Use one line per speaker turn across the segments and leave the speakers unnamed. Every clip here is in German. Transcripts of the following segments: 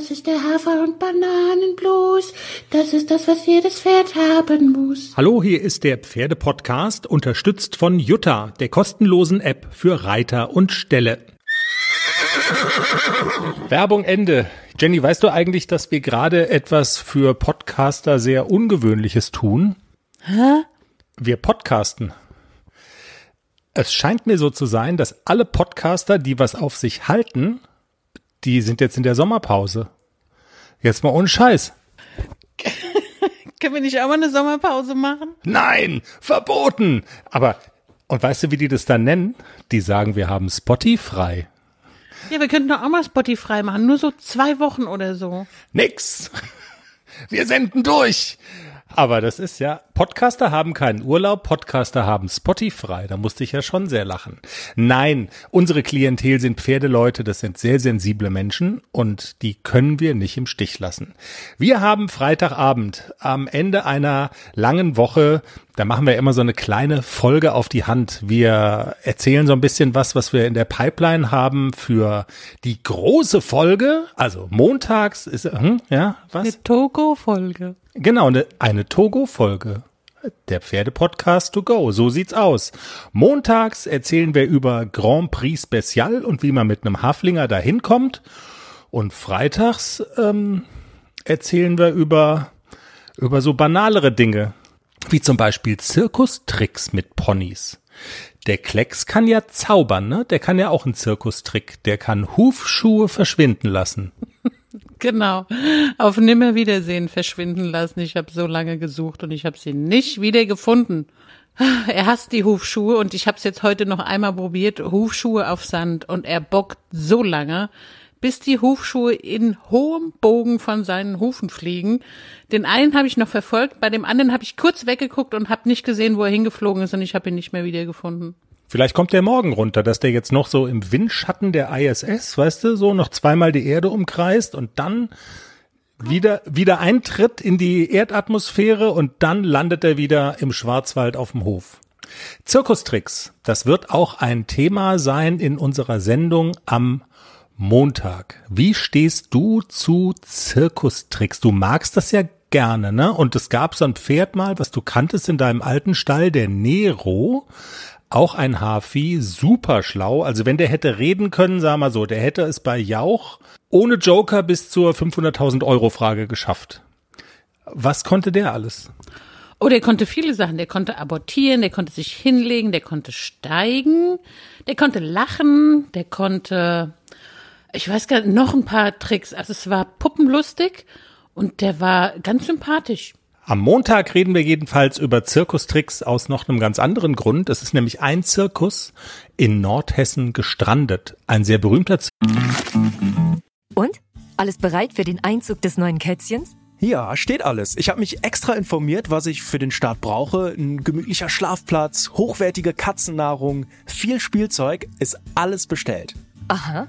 Das ist der Hafer- und Bananenblues. Das ist das, was jedes Pferd haben muss.
Hallo, hier ist der Pferdepodcast, unterstützt von Jutta, der kostenlosen App für Reiter und Ställe. Werbung Ende. Jenny, weißt du eigentlich, dass wir gerade etwas für Podcaster sehr Ungewöhnliches tun?
Hä?
Wir podcasten. Es scheint mir so zu sein, dass alle Podcaster, die was auf sich halten, die sind jetzt in der Sommerpause. Jetzt mal ohne Scheiß.
Können wir nicht auch mal eine Sommerpause machen?
Nein, verboten. Aber, und weißt du, wie die das dann nennen? Die sagen, wir haben Spotify.
Ja, wir könnten doch auch mal Spotify machen, nur so zwei Wochen oder so.
Nix. Wir senden durch. Aber das ist ja, Podcaster haben keinen Urlaub, Podcaster haben Spotify. Da musste ich ja schon sehr lachen. Nein, unsere Klientel sind Pferdeleute, das sind sehr sensible Menschen und die können wir nicht im Stich lassen. Wir haben Freitagabend am Ende einer langen Woche da machen wir immer so eine kleine Folge auf die Hand. Wir erzählen so ein bisschen was, was wir in der Pipeline haben für die große Folge. Also montags ist, hm, ja, was?
Eine Togo-Folge.
Genau, eine, eine Togo-Folge. Der Pferdepodcast to go. So sieht's aus. Montags erzählen wir über Grand Prix Special und wie man mit einem Haflinger dahin kommt. Und freitags ähm, erzählen wir über, über so banalere Dinge wie zum Beispiel Zirkustricks mit Ponys. Der Klecks kann ja zaubern, ne? Der kann ja auch einen Zirkustrick. Der kann Hufschuhe verschwinden lassen.
Genau. Auf Nimmerwiedersehen verschwinden lassen. Ich habe so lange gesucht und ich habe sie nicht wieder gefunden. Er hasst die Hufschuhe und ich habe es jetzt heute noch einmal probiert. Hufschuhe auf Sand und er bockt so lange, bis die Hufschuhe in hohem Bogen von seinen Hufen fliegen. Den einen habe ich noch verfolgt, bei dem anderen habe ich kurz weggeguckt und habe nicht gesehen, wo er hingeflogen ist und ich habe ihn nicht mehr wiedergefunden.
Vielleicht kommt der morgen runter, dass der jetzt noch so im Windschatten der ISS, weißt du, so noch zweimal die Erde umkreist und dann wieder, wieder eintritt in die Erdatmosphäre und dann landet er wieder im Schwarzwald auf dem Hof. Zirkustricks, das wird auch ein Thema sein in unserer Sendung am Montag. Wie stehst du zu Zirkustricks? Du magst das ja gerne, ne? Und es gab so ein Pferd mal, was du kanntest in deinem alten Stall, der Nero. Auch ein Hafi, super schlau. Also wenn der hätte reden können, sag mal so, der hätte es bei Jauch ohne Joker bis zur 500.000 Euro Frage geschafft. Was konnte der alles?
Oh, der konnte viele Sachen. Der konnte abortieren, der konnte sich hinlegen, der konnte steigen, der konnte lachen, der konnte ich weiß gar nicht, noch ein paar Tricks. Also es war puppenlustig und der war ganz sympathisch.
Am Montag reden wir jedenfalls über Zirkustricks aus noch einem ganz anderen Grund. Es ist nämlich ein Zirkus in Nordhessen gestrandet. Ein sehr berühmter Zirkus.
Und? Alles bereit für den Einzug des neuen Kätzchens?
Ja, steht alles. Ich habe mich extra informiert, was ich für den Start brauche. Ein gemütlicher Schlafplatz, hochwertige Katzennahrung, viel Spielzeug, ist alles bestellt.
Aha.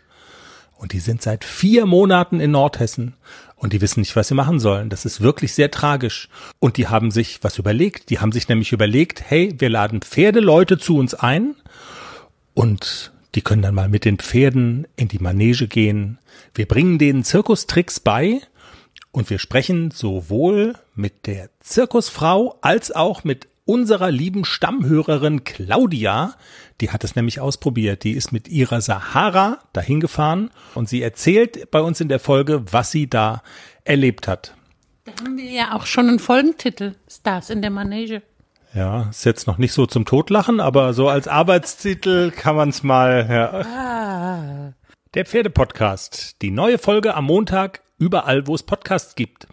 Und die sind seit vier Monaten in Nordhessen und die wissen nicht, was sie machen sollen. Das ist wirklich sehr tragisch. Und die haben sich was überlegt. Die haben sich nämlich überlegt, hey, wir laden Pferdeleute zu uns ein und die können dann mal mit den Pferden in die Manege gehen. Wir bringen denen Zirkustricks bei und wir sprechen sowohl mit der Zirkusfrau als auch mit unserer lieben Stammhörerin Claudia. Die hat es nämlich ausprobiert. Die ist mit ihrer Sahara dahin gefahren und sie erzählt bei uns in der Folge, was sie da erlebt hat.
Da haben wir ja auch schon einen Folgentitel. Stars in der Manege.
Ja, ist jetzt noch nicht so zum Totlachen, aber so als Arbeitstitel kann man es mal. Ja. Der Pferdepodcast. Die neue Folge am Montag überall, wo es Podcasts gibt.